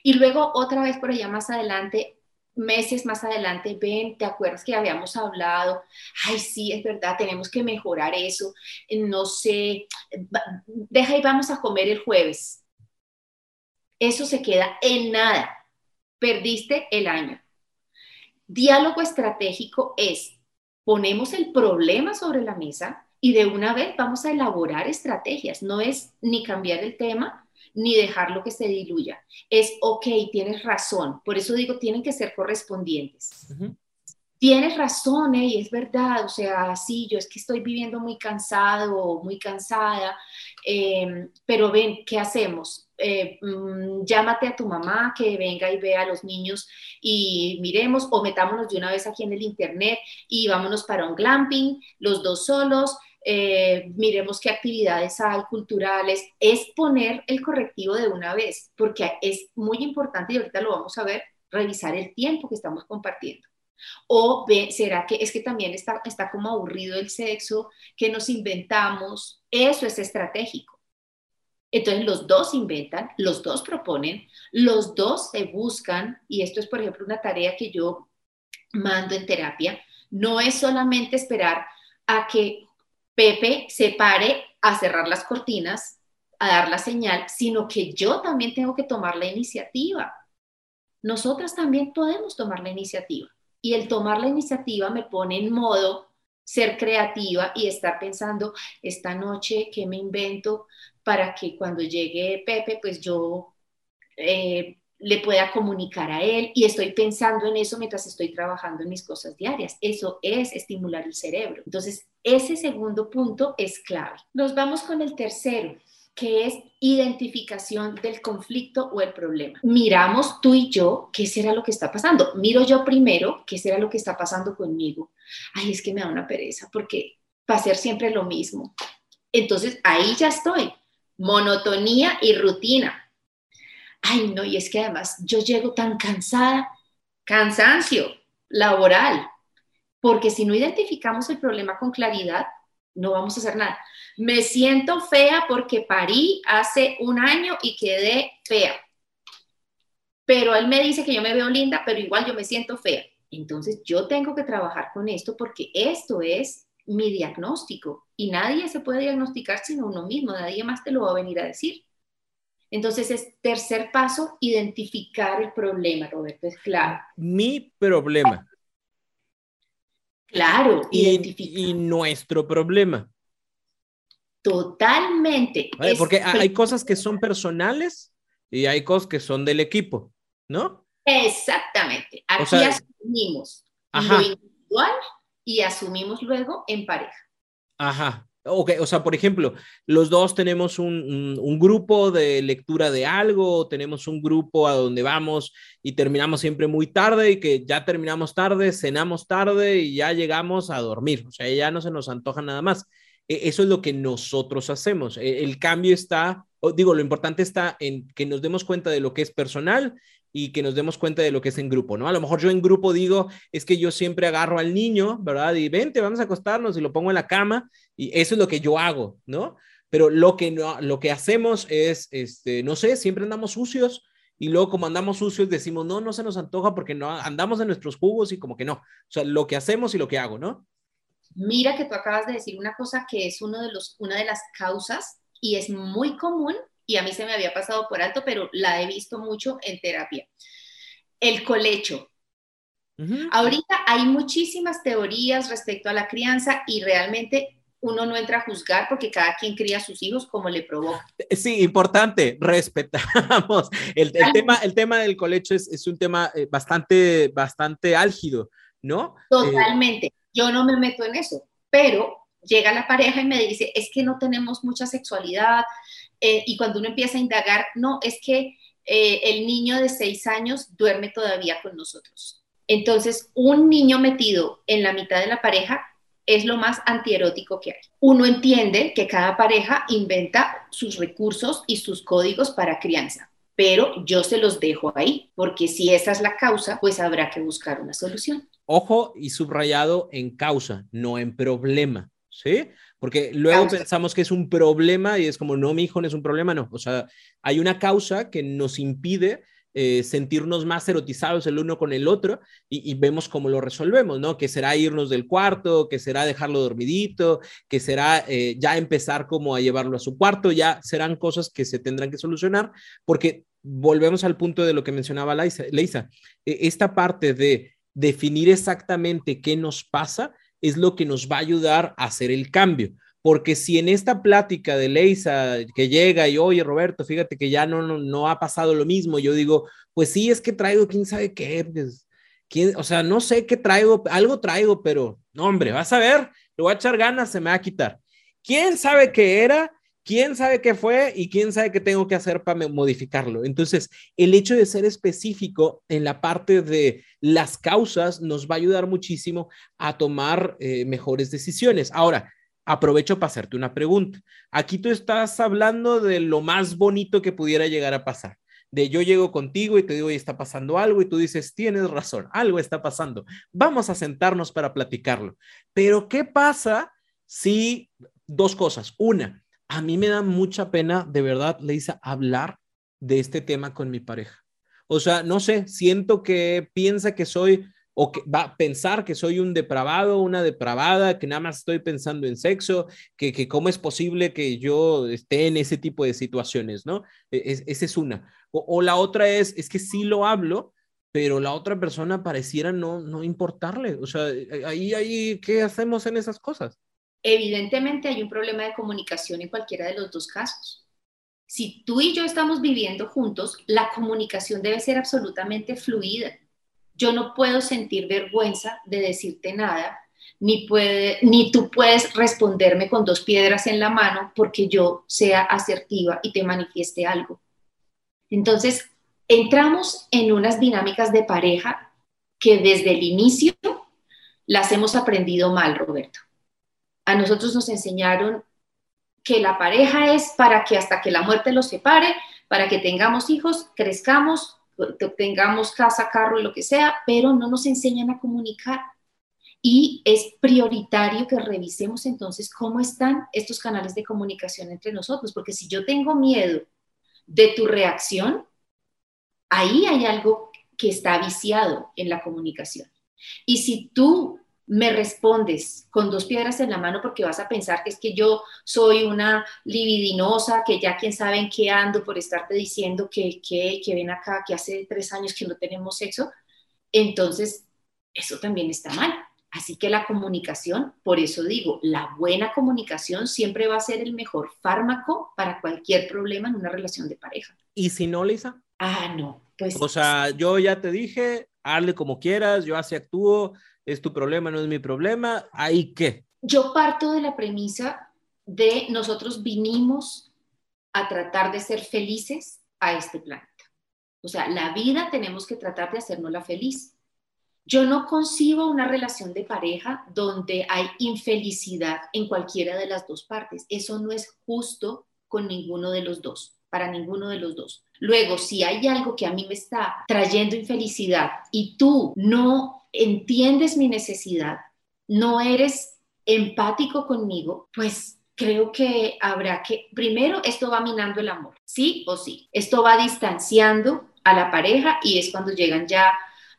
Y luego otra vez por allá más adelante, meses más adelante, ven, ¿te acuerdas que habíamos hablado? Ay, sí, es verdad, tenemos que mejorar eso, no sé, deja y vamos a comer el jueves. Eso se queda en nada, perdiste el año. Diálogo estratégico es, ponemos el problema sobre la mesa y de una vez vamos a elaborar estrategias. No es ni cambiar el tema ni dejarlo que se diluya. Es, ok, tienes razón. Por eso digo, tienen que ser correspondientes. Tienes razón, ¿eh? y es verdad, o sea, sí, yo es que estoy viviendo muy cansado muy cansada, em, pero ven, ¿qué hacemos? Eh, mm, llámate a tu mamá que venga y vea a los niños y miremos o metámonos de una vez aquí en el internet y vámonos para un glamping, los dos solos, eh, miremos qué actividades hay culturales, es poner el correctivo de una vez, porque es muy importante y ahorita lo vamos a ver, revisar el tiempo que estamos compartiendo. O ve, ¿será que es que también está, está como aburrido el sexo que nos inventamos? Eso es estratégico. Entonces los dos inventan, los dos proponen, los dos se buscan, y esto es, por ejemplo, una tarea que yo mando en terapia, no es solamente esperar a que Pepe se pare a cerrar las cortinas, a dar la señal, sino que yo también tengo que tomar la iniciativa. Nosotras también podemos tomar la iniciativa. Y el tomar la iniciativa me pone en modo ser creativa y estar pensando esta noche qué me invento para que cuando llegue Pepe, pues yo eh, le pueda comunicar a él y estoy pensando en eso mientras estoy trabajando en mis cosas diarias. Eso es estimular el cerebro. Entonces, ese segundo punto es clave. Nos vamos con el tercero que es identificación del conflicto o el problema. Miramos tú y yo qué será lo que está pasando. Miro yo primero qué será lo que está pasando conmigo. Ay, es que me da una pereza porque va a ser siempre lo mismo. Entonces ahí ya estoy. Monotonía y rutina. Ay, no, y es que además yo llego tan cansada, cansancio laboral, porque si no identificamos el problema con claridad, no vamos a hacer nada. Me siento fea porque parí hace un año y quedé fea. Pero él me dice que yo me veo linda, pero igual yo me siento fea. Entonces yo tengo que trabajar con esto porque esto es mi diagnóstico y nadie se puede diagnosticar sino uno mismo, nadie más te lo va a venir a decir. Entonces es tercer paso, identificar el problema, Roberto, es claro. Mi problema. Claro, y, y nuestro problema. Totalmente. porque hay cosas que son personales y hay cosas que son del equipo, ¿no? Exactamente. Aquí asumimos lo individual y asumimos luego en pareja. Ajá. Ok, o sea, por ejemplo, los dos tenemos un, un, grupo de lectura de algo, tenemos un grupo a donde vamos y terminamos siempre muy tarde y que ya terminamos tarde, cenamos tarde y ya llegamos a dormir, o sea, ya no se nos antoja nada más. E, eso es lo que nosotros hacemos. E, el cambio está, digo, lo importante está en que nos demos cuenta de lo que es personal y que nos demos cuenta de lo que es en grupo, ¿no? A lo mejor yo en grupo digo, es que yo siempre agarro al niño, ¿verdad? Y vente, vamos a acostarnos y lo pongo en la cama y eso es lo que yo hago, ¿no? Pero lo que, no, lo que hacemos es, este, no sé, siempre andamos sucios y luego como andamos sucios decimos, no, no se nos antoja porque no andamos en nuestros jugos y como que no. O sea, lo que hacemos y lo que hago, ¿no? Mira que tú acabas de decir una cosa que es uno de los, una de las causas y es muy común y a mí se me había pasado por alto, pero la he visto mucho en terapia. El colecho. Ahorita hay muchísimas teorías respecto a la crianza y realmente uno no entra a juzgar porque cada quien cría a sus hijos como le provoca. Sí, importante, respetamos. El, tema, el tema del colecho es, es un tema eh, bastante, bastante álgido, ¿no? Totalmente. Yo no me meto en eso, pero llega la pareja y me dice, es que no tenemos mucha sexualidad, eh, y cuando uno empieza a indagar, no, es que eh, el niño de seis años duerme todavía con nosotros. Entonces, un niño metido en la mitad de la pareja es lo más antierótico que hay. Uno entiende que cada pareja inventa sus recursos y sus códigos para crianza, pero yo se los dejo ahí, porque si esa es la causa, pues habrá que buscar una solución. Ojo y subrayado en causa, no en problema, ¿sí? Porque luego pensamos que es un problema y es como, no, mi hijo no es un problema, no. O sea, hay una causa que nos impide eh, sentirnos más erotizados el uno con el otro y, vemos cómo lo resolvemos, ¿no? Que será irnos del cuarto, que será dejarlo dormidito, que será eh, ya empezar como a llevarlo a su cuarto, ya serán cosas que se tendrán que solucionar porque volvemos al punto de lo que mencionaba Leisa, e, esta parte de definir exactamente qué nos pasa es lo que nos va a ayudar a hacer el cambio. Porque si en esta plática de Leisa que llega y oye Roberto, fíjate que ya no, no, ha pasado lo mismo, yo digo, pues sí, es que traigo quién sabe qué, pues, ¿quién, o sea, no sé qué traigo, algo traigo, pero no, hombre, vas a ver, le voy a echar ganas, se me va a quitar. ¿Quién sabe qué era? ¿Quién sabe qué fue y quién sabe qué tengo que hacer para modificarlo? Entonces, el hecho de ser específico en la parte de las causas nos va a ayudar muchísimo a tomar eh, mejores decisiones. Ahora, aprovecho para hacerte una pregunta. Aquí tú estás hablando de lo más bonito que pudiera llegar a pasar. de yo llego contigo y te digo, oye, está pasando algo y tú dices, tienes razón, algo está pasando. Vamos a sentarnos para platicarlo. Pero ¿qué pasa si dos cosas? Una, a mí me da mucha pena, de verdad, Leisa, hablar de este tema con mi pareja. O sea, no sé, siento que piensa que soy o que va a pensar que soy un depravado, una depravada, que nada más estoy pensando en sexo, que, que cómo es posible que yo esté en ese tipo de situaciones, ¿no? E, esa es una. O, la otra es, es que sí lo hablo, pero la otra persona pareciera no, no importarle. O sea, ahí, ahí, ¿qué hacemos en esas cosas? Evidentemente hay un problema de comunicación en cualquiera de los dos casos. Si tú y yo estamos viviendo juntos, la comunicación debe ser absolutamente fluida. Yo no puedo sentir vergüenza de decirte nada, ni, ni tú puedes responderme con dos piedras en la mano porque yo sea asertiva y te manifieste algo. Entonces, entramos en unas dinámicas de pareja que desde el inicio las hemos aprendido mal, Roberto. A nosotros nos enseñaron que la pareja es para que hasta que la muerte los separe, para que tengamos hijos, crezcamos, tengamos casa, carro lo que sea, pero no nos enseñan a comunicar. Y es prioritario que revisemos entonces cómo están estos canales de comunicación entre nosotros, porque si yo tengo miedo de tu reacción, ahí hay algo que está viciado en la comunicación. Y si tú me respondes con dos piedras en la mano porque vas a pensar que es que yo soy una libidinosa, que ya quién sabe en qué ando por estarte diciendo que, que, que ven acá, que hace tres años que no tenemos sexo, entonces eso también está mal. Así que la comunicación, por eso digo, la buena comunicación siempre va a ser el mejor fármaco para cualquier problema en una relación de pareja. ¿Y si no, Lisa? Ah, no, pues. O sea, yo ya te dije, hazle como quieras, yo así actúo, es tu problema, no es mi problema, ¿ahí qué? Yo parto de la premisa de nosotros vinimos a tratar de ser felices a este planeta. O sea, la vida tenemos que tratar de hacernosla feliz. Yo no concibo una relación de pareja donde hay infelicidad en cualquiera de las dos partes. Eso no es justo con ninguno de los dos, para ninguno de los dos. Luego, si hay algo que a mí me está trayendo infelicidad y tú no entiendes mi necesidad, no eres empático conmigo, pues creo que habrá que, primero, esto va minando el amor, sí o sí. Esto va distanciando a la pareja y es cuando llegan ya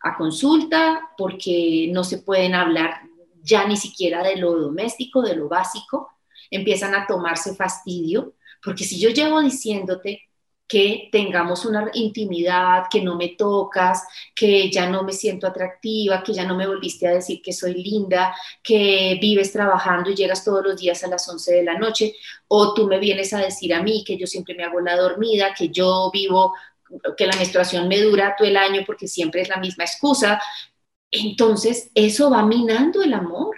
a consulta porque no se pueden hablar ya ni siquiera de lo doméstico, de lo básico, empiezan a tomarse fastidio, porque si yo llevo diciéndote que tengamos una intimidad, que no me tocas, que ya no me siento atractiva, que ya no me volviste a decir que soy linda, que vives trabajando y llegas todos los días a las 11 de la noche, o tú me vienes a decir a mí que yo siempre me hago la dormida, que yo vivo que la menstruación me dura todo el año porque siempre es la misma excusa, entonces eso va minando el amor.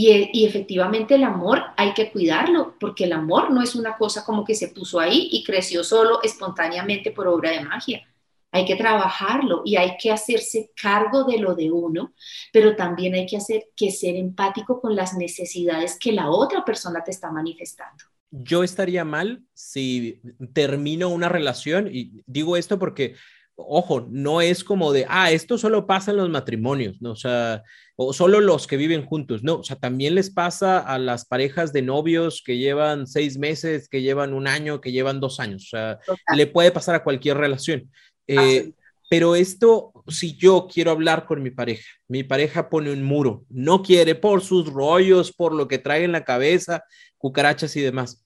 Y, efectivamente el amor hay que cuidarlo, porque el amor no es una cosa como que se puso ahí y creció solo espontáneamente por obra de magia. Hay que trabajarlo y hay que hacerse cargo de lo de uno, pero también hay que hacer que ser empático con las necesidades que la otra persona te está manifestando yo estaría mal si termino una relación y digo esto porque, ojo, no es como de, ah, esto solo pasa en los matrimonios, ¿no? O sea, o solo los que viven juntos, no, o sea, también les pasa a las parejas de novios que llevan seis meses, que llevan un año, que llevan dos años, o sea, le puede pasar a cualquier relación. Eh, pero esto, si yo quiero hablar con mi pareja, mi pareja pone un muro, no quiere por sus rollos, por lo que trae en la cabeza, cucarachas y demás.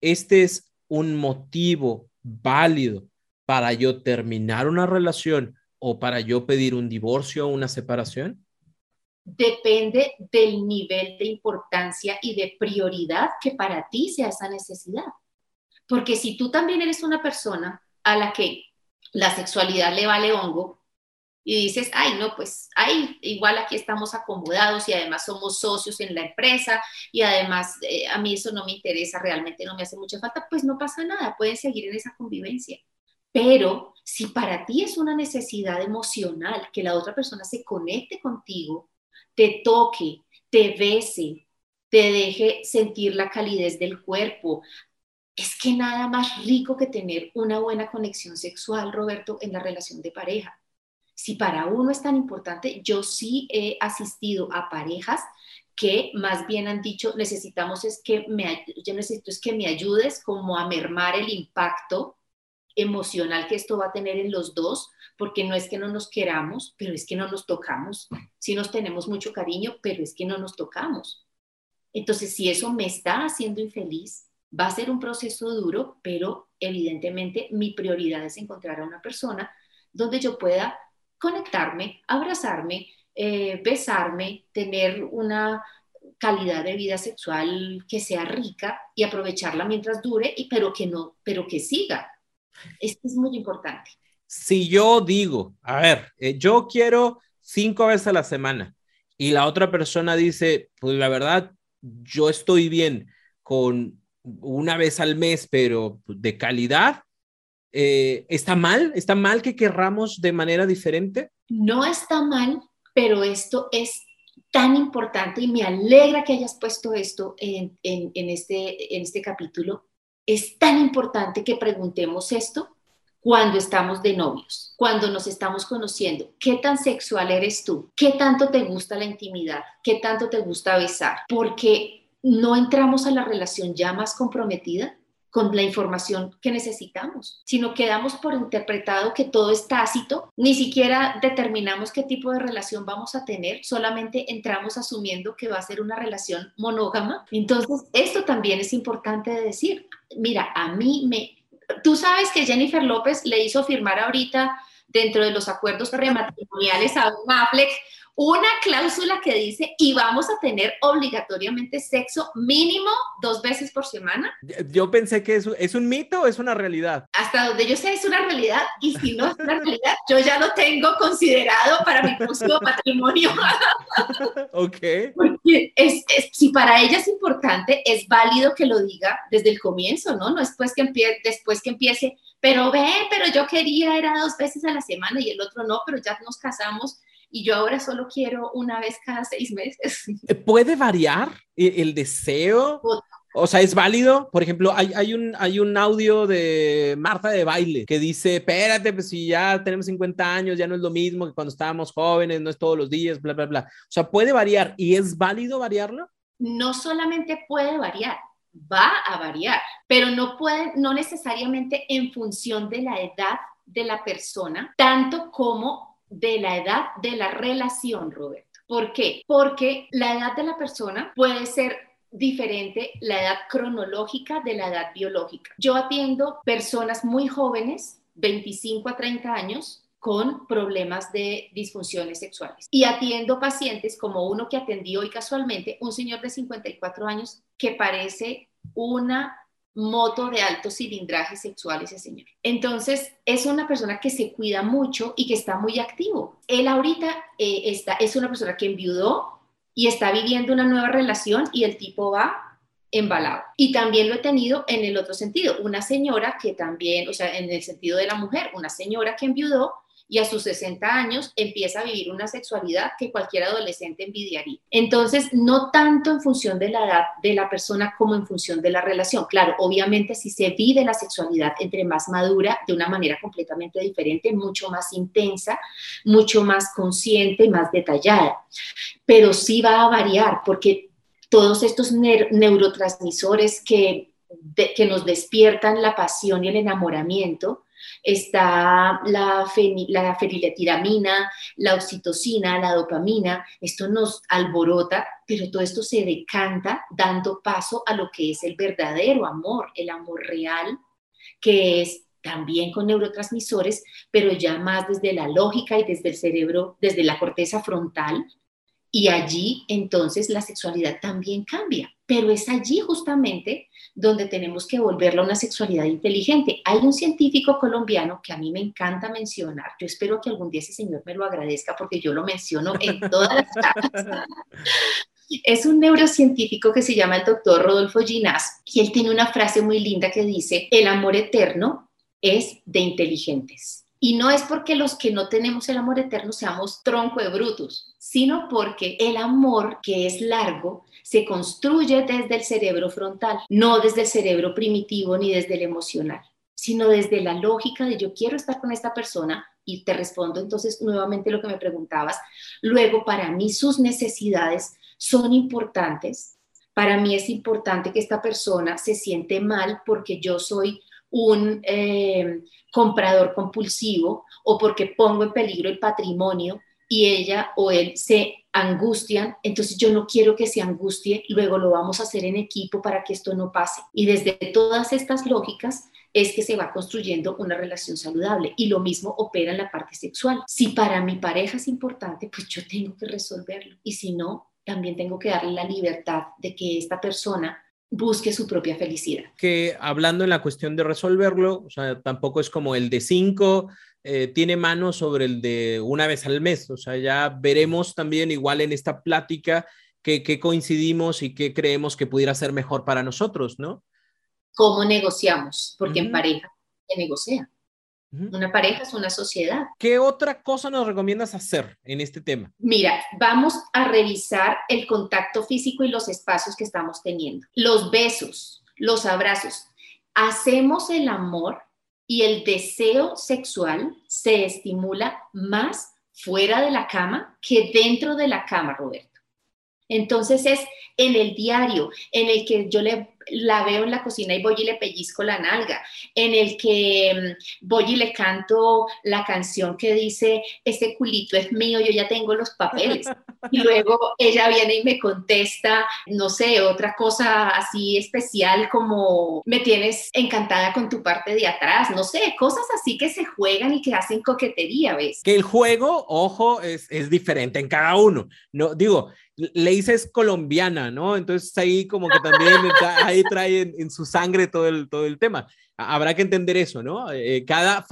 Este es un motivo válido para yo terminar una relación o para yo pedir un divorcio o una separación? Depende del nivel de importancia y de prioridad que para ti sea esa necesidad. Porque si tú también eres una persona a la que la sexualidad le vale hongo, y dices, ay, no, pues, ay, igual aquí estamos acomodados y además somos socios en la empresa y además eh, a mí eso no me interesa, realmente no me hace mucha falta, pues no pasa nada, pueden seguir en esa convivencia. Pero si para ti es una necesidad emocional que la otra persona se conecte contigo, te toque, te bese, te deje sentir la calidez del cuerpo, es que nada más rico que tener una buena conexión sexual, Roberto, en la relación de pareja. Si para uno es tan importante, yo sí he asistido a parejas que más bien han dicho, necesitamos es que me, yo necesito es que me ayudes como a mermar el impacto emocional que esto va a tener en los dos, porque no es que no nos queramos, pero es que no nos tocamos. Sí nos tenemos mucho cariño, pero es que no nos tocamos. Entonces, si eso me está haciendo infeliz, va a ser un proceso duro, pero evidentemente mi prioridad es encontrar a una persona donde yo pueda conectarme, abrazarme, eh, besarme, tener una calidad de vida sexual que sea rica y aprovecharla mientras dure, y, pero que no, pero que siga. Esto es muy importante. Si yo digo, a ver, eh, yo quiero cinco veces a la semana y la otra persona dice, pues la verdad, yo estoy bien con una vez al mes, pero de calidad, eh, ¿está mal? ¿Está mal que querramos de manera diferente? No está mal, pero esto es tan importante y me alegra que hayas puesto esto en, este, en este capítulo. Es tan importante que preguntemos esto cuando estamos de novios, cuando nos estamos conociendo. ¿Qué tan sexual eres tú? ¿Qué tanto te gusta la intimidad? ¿Qué tanto te gusta besar? Porque no entramos a la relación ya más comprometida con la información que necesitamos, sino quedamos por interpretado que todo es tácito, ni siquiera determinamos qué tipo de relación vamos a tener, solamente entramos asumiendo que va a ser una relación monógama. Entonces, esto también es importante de decir. Mira, a mí me... Tú sabes que Jennifer López le hizo firmar ahorita dentro de los acuerdos prematrimoniales a un Affleck una cláusula que dice y vamos a tener obligatoriamente sexo mínimo dos veces por semana. Yo pensé que eso es un mito o es una realidad. Hasta donde yo sé es una realidad y si no es una realidad, yo ya lo tengo considerado para mi próximo matrimonio. ok. Porque es, si para ella es importante, es válido que lo diga desde el comienzo, ¿no? No después que, después que empiece, pero ve, pero yo quería, era dos veces a la semana y el otro no, pero ya nos casamos y yo ahora solo quiero una vez cada seis meses. Eh, ¿Puede variar el deseo? O sea, ¿es válido? Por ejemplo, hay, hay, un, hay un audio de Marta de Baile que dice, espérate, pues si ya tenemos 50 años, ya no es lo mismo que cuando estábamos jóvenes, no es todos los días, bla, bla, bla. O sea, ¿puede variar? ¿Y es válido variarlo? No solamente puede variar, va a variar, pero no puede, no necesariamente en función de la edad de la persona, tanto como de la edad de la relación, Roberto. ¿Por qué? Porque la edad de la persona puede ser diferente la edad cronológica de la edad biológica. Yo atiendo personas muy jóvenes, 25 a 30 años, con problemas de disfunciones sexuales. Y atiendo pacientes como uno que atendí hoy casualmente, un señor de 54 años que parece una moto de alto cilindraje sexual ese señor. Entonces, es una persona que se cuida mucho y que está muy activo. Él ahorita eh, está, es una persona que enviudó y está viviendo una nueva relación y el tipo va embalado. Y también lo he tenido en el otro sentido, una señora que también, o sea, en el sentido de la mujer, una señora que enviudó y a sus 60 años empieza a vivir una sexualidad que cualquier adolescente envidiaría. Entonces, no tanto en función de la edad de la persona como en función de la relación. Claro, obviamente si se vive la sexualidad entre más madura, de una manera completamente diferente, mucho más intensa, mucho más consciente más detallada. Pero sí va a variar porque todos estos neurotransmisores que, que nos despiertan la pasión y el enamoramiento, está la, la feniletiramina, la oxitocina, la dopamina, esto nos alborota, pero todo esto se decanta dando paso a lo que es el verdadero amor, el amor real, que es también con neurotransmisores, pero ya más desde la lógica y desde el cerebro, desde la corteza frontal, y allí entonces la sexualidad también cambia, pero es allí justamente donde tenemos que volverla una sexualidad inteligente. Hay un científico colombiano que a mí me encanta mencionar, yo espero que algún día ese señor me lo agradezca porque yo lo menciono en todas las clases. Es un neurocientífico que se llama el doctor Rodolfo Ginás y él tiene una frase muy linda que dice, el amor eterno es de inteligentes. Y no es porque los que no tenemos el amor eterno seamos tronco de brutos, sino porque el amor que es largo se construye desde el cerebro frontal, no desde el cerebro primitivo ni desde el emocional, sino desde la lógica de yo quiero estar con esta persona y te respondo entonces nuevamente lo que me preguntabas. Luego, para mí sus necesidades son importantes. Para mí es importante que esta persona se siente mal porque yo soy un eh, comprador compulsivo o porque pongo en peligro el patrimonio y ella o él se angustian, entonces yo no quiero que se angustie, luego lo vamos a hacer en equipo para que esto no pase. Y desde todas estas lógicas es que se va construyendo una relación saludable y lo mismo opera en la parte sexual. Si para mi pareja es importante, pues yo tengo que resolverlo y si no, también tengo que darle la libertad de que esta persona busque su propia felicidad. Que hablando en la cuestión de resolverlo, o sea, tampoco es como el de cinco, eh, tiene mano sobre el de una vez al mes, o sea, ya veremos también igual en esta plática que, coincidimos y qué creemos que pudiera ser mejor para nosotros, ¿no? ¿Cómo negociamos? Porque en pareja se negocia. Una pareja es una sociedad. ¿Qué otra cosa nos recomiendas hacer en este tema? Mira, vamos a revisar el contacto físico y los espacios que estamos teniendo. Los besos, los abrazos. Hacemos el amor y el deseo sexual se estimula más fuera de la cama que dentro de la cama, Roberto. Entonces es en el diario en el que yo le la veo en la cocina y voy y le pellizco la nalga, en el que mm, voy y le canto la canción que dice, este culito es mío, yo ya tengo los papeles. Y luego ella viene y me contesta, no sé, otra cosa así especial como, me tienes encantada con tu parte de atrás, no sé, cosas así que se juegan y que hacen coquetería, ¿ves? Que el juego, ojo, es, es diferente en cada uno. No, digo, Leisa es colombiana, ¿no? Entonces ahí como que también ahí trae en, su sangre todo el, todo el tema. Habrá que entender eso, ¿no? Eh, cada,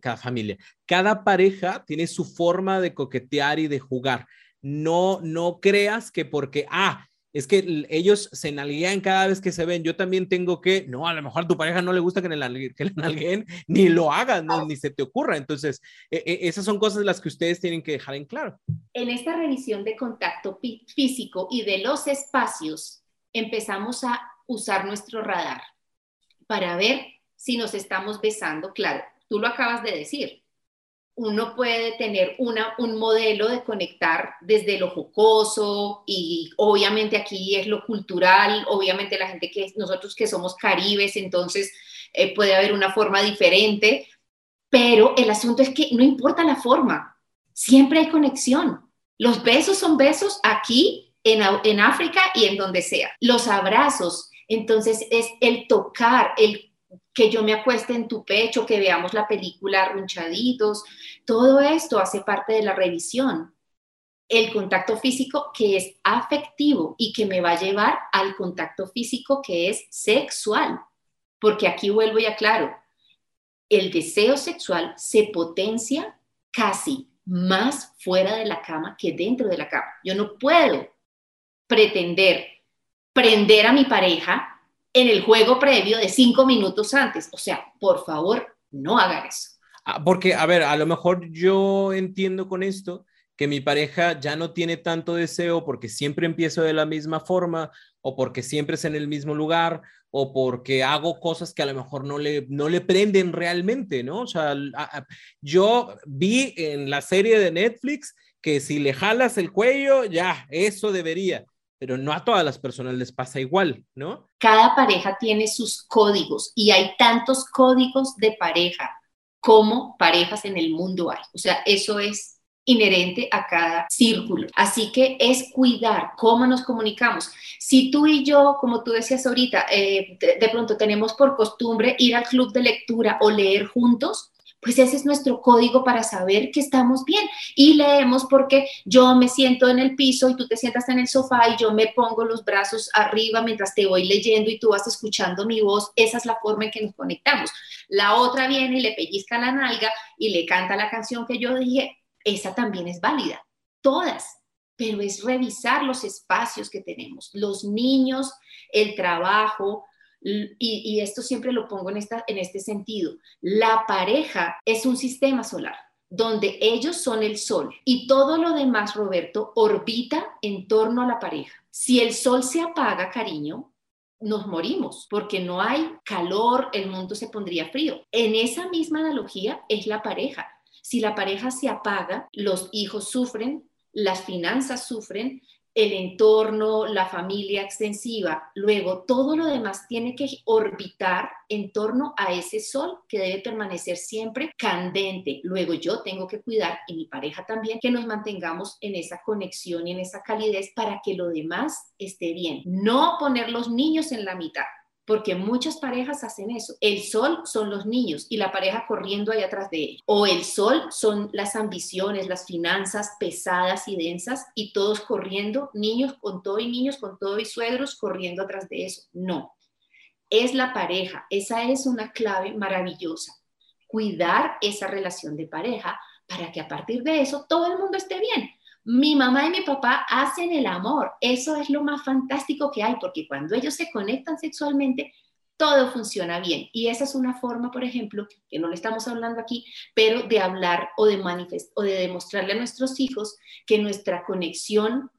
cada familia, cada pareja tiene su forma de coquetear y de jugar. No, no creas que porque, ah, es que ellos se nalguean cada vez que se ven. Yo también tengo que, no, a lo mejor a tu pareja no le gusta que le, que nalguen, ni lo hagan, ni se te ocurra. Entonces, e, e, esas son cosas las que ustedes tienen que dejar en claro. En esta revisión de contacto físico y de los espacios, empezamos a usar nuestro radar para ver si nos estamos besando. Claro, tú lo acabas de decir uno puede tener una, un modelo de conectar desde lo jocoso y obviamente aquí es lo cultural, obviamente la gente que nosotros que somos caribes, entonces eh, puede haber una forma diferente, pero el asunto es que no importa la forma, siempre hay conexión. Los besos son besos aquí, en, en África y en donde sea. Los abrazos, entonces es el tocar, el que yo me acueste en tu pecho, que veamos la película arrunchaditos, todo esto hace parte de la revisión. El contacto físico que es afectivo y que me va a llevar al contacto físico que es sexual, porque aquí vuelvo y aclaro, el deseo sexual se potencia casi más fuera de la cama que dentro de la cama. Yo no puedo pretender prender a mi pareja en el juego previo de cinco minutos antes. O sea, por favor, no hagan eso. Ah, porque, a ver, a lo mejor yo entiendo con esto que mi pareja ya no tiene tanto deseo porque siempre empiezo de la misma forma o porque siempre es en el mismo lugar o porque hago cosas que a lo mejor no le, no le prenden realmente, ¿no? O sea, yo vi en la serie de Netflix que si le jalas el cuello, ya, eso debería pero no a todas las personas les pasa igual, ¿no? Cada pareja tiene sus códigos y hay tantos códigos de pareja como parejas en el mundo hay. O sea, eso es inherente a cada círculo. Así que es cuidar cómo nos comunicamos. Si tú y yo, como tú decías ahorita, eh, de pronto tenemos por costumbre ir al club de lectura o leer juntos, pues ese es nuestro código para saber que estamos bien. Y leemos porque yo me siento en el piso y tú te sientas en el sofá y yo me pongo los brazos arriba mientras te voy leyendo y tú vas escuchando mi voz. Esa es la forma en que nos conectamos. La otra viene y le pellizca la nalga y le canta la canción que yo dije. Esa también es válida. Todas pero es revisar los espacios que tenemos, los niños, el trabajo, y, esto siempre lo pongo en, esta, en este sentido, la pareja es un sistema solar donde ellos son el sol y todo lo demás, Roberto, orbita en torno a la pareja. Si el sol se apaga, cariño, nos morimos porque no hay calor, el mundo se pondría frío. En esa misma analogía es la pareja. Si la pareja se apaga, los hijos sufren, las finanzas sufren, el entorno, la familia extensiva. Luego, todo lo demás tiene que orbitar en torno a ese sol que debe permanecer siempre candente. Luego, yo tengo que cuidar, y mi pareja también, que nos mantengamos en esa conexión y en esa calidez para que lo demás esté bien. No poner los niños en la mitad porque muchas parejas hacen eso. El sol son los niños y la pareja corriendo ahí atrás de él. O el sol son las ambiciones, las finanzas pesadas y densas y todos corriendo, niños con todo y niños con todo y suegros corriendo atrás de eso. No, es la pareja. Esa es una clave maravillosa. Cuidar esa relación de pareja para que a partir de eso todo el mundo esté bien mi mamá y mi papá hacen el amor. Eso es lo más fantástico que hay, porque cuando ellos se conectan sexualmente, todo funciona bien. Y esa es una forma, por ejemplo, que no le estamos hablando aquí, pero de hablar o de manifestar o de demostrarle a nuestros hijos que nuestra conexión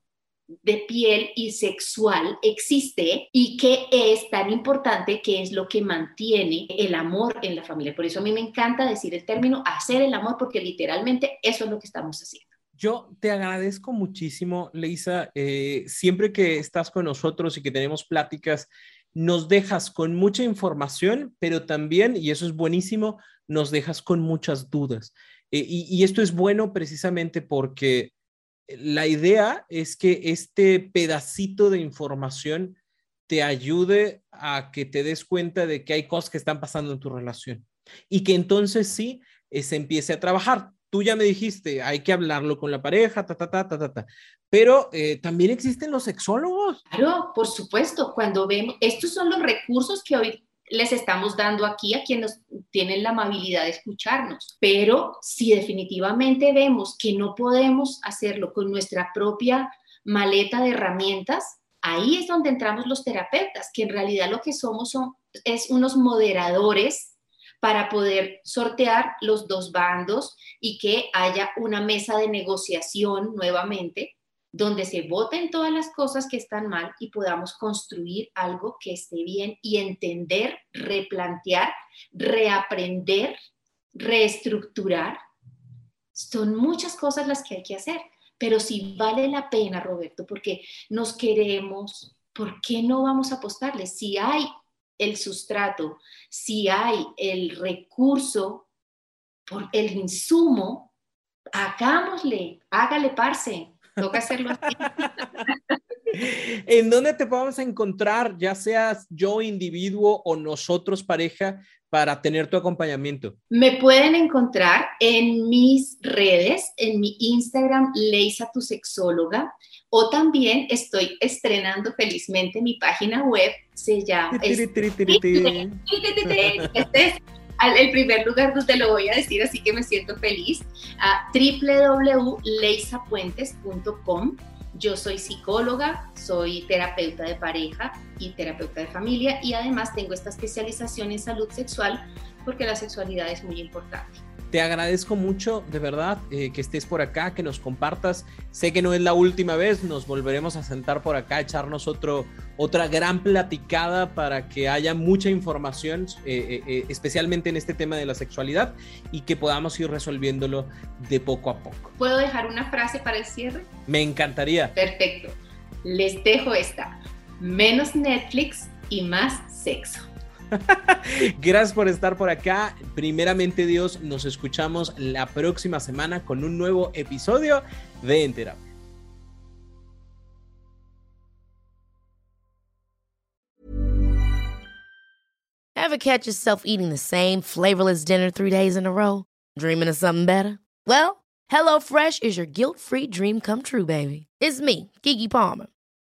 de piel y sexual existe y que es tan importante que es lo que mantiene el amor en la familia. Por eso a mí me encanta decir el término hacer el amor porque literalmente eso es lo que estamos haciendo. Yo te agradezco muchísimo, Leisa. Eh, siempre que estás con nosotros y que tenemos pláticas, nos dejas con mucha información, pero también, y eso es buenísimo, nos dejas con muchas dudas. Eh, y, esto es bueno precisamente porque la idea es que este pedacito de información te ayude a que te des cuenta de que hay cosas que están pasando en tu relación y que entonces sí eh, se empiece a trabajar tú ya me dijiste, hay que hablarlo con la pareja, ta, ta, ta, ta, ta, ta. Pero eh, también existen los sexólogos. Claro, por supuesto, cuando vemos, estos son los recursos que hoy les estamos dando aquí a quienes tienen la amabilidad de escucharnos. Pero si definitivamente vemos que no podemos hacerlo con nuestra propia maleta de herramientas, ahí es donde entramos los terapeutas, que en realidad lo que somos son, es unos moderadores para poder sortear los dos bandos y que haya una mesa de negociación nuevamente donde se voten todas las cosas que están mal y podamos construir algo que esté bien y entender, replantear, reaprender, reestructurar. Son muchas cosas las que hay que hacer, pero si vale la pena, Roberto, porque nos queremos, ¿por qué no vamos a apostarle? Si hay el sustrato, si hay el recurso, por el insumo, hagámosle, hágale parce, toca hacerlo. ¿En dónde te podemos encontrar, ya seas yo individuo o nosotros pareja, para tener tu acompañamiento? Me pueden encontrar en mis redes, en mi Instagram, Leisa tu sexóloga, o también estoy estrenando felizmente mi página web, se llama... Este es el primer lugar donde lo voy a decir, así que me siento feliz, a www.leisapuentes.com. Yo soy psicóloga, soy terapeuta de pareja y terapeuta de familia y además tengo esta especialización en salud sexual porque la sexualidad es muy importante. Te agradezco mucho, de verdad, eh, que estés por acá, que nos compartas. Sé que no es la última vez, nos volveremos a sentar por acá, echarnos otro, otra gran platicada para que haya mucha información, eh, eh, especialmente en este tema de la sexualidad, y que podamos ir resolviéndolo de poco a poco. ¿Puedo dejar una frase para el cierre? Me encantaría. Perfecto. Les dejo esta. Menos Netflix y más sexo. Gracias por estar por acá. Primeramente Dios, nos escuchamos la próxima semana con un nuevo episodio de Entera. Ever catch yourself eating the same flavorless dinner three days in a row? Dreaming of something better? Well, HelloFresh is your guilt-free dream come true, baby. It's me, Kiki Palmer.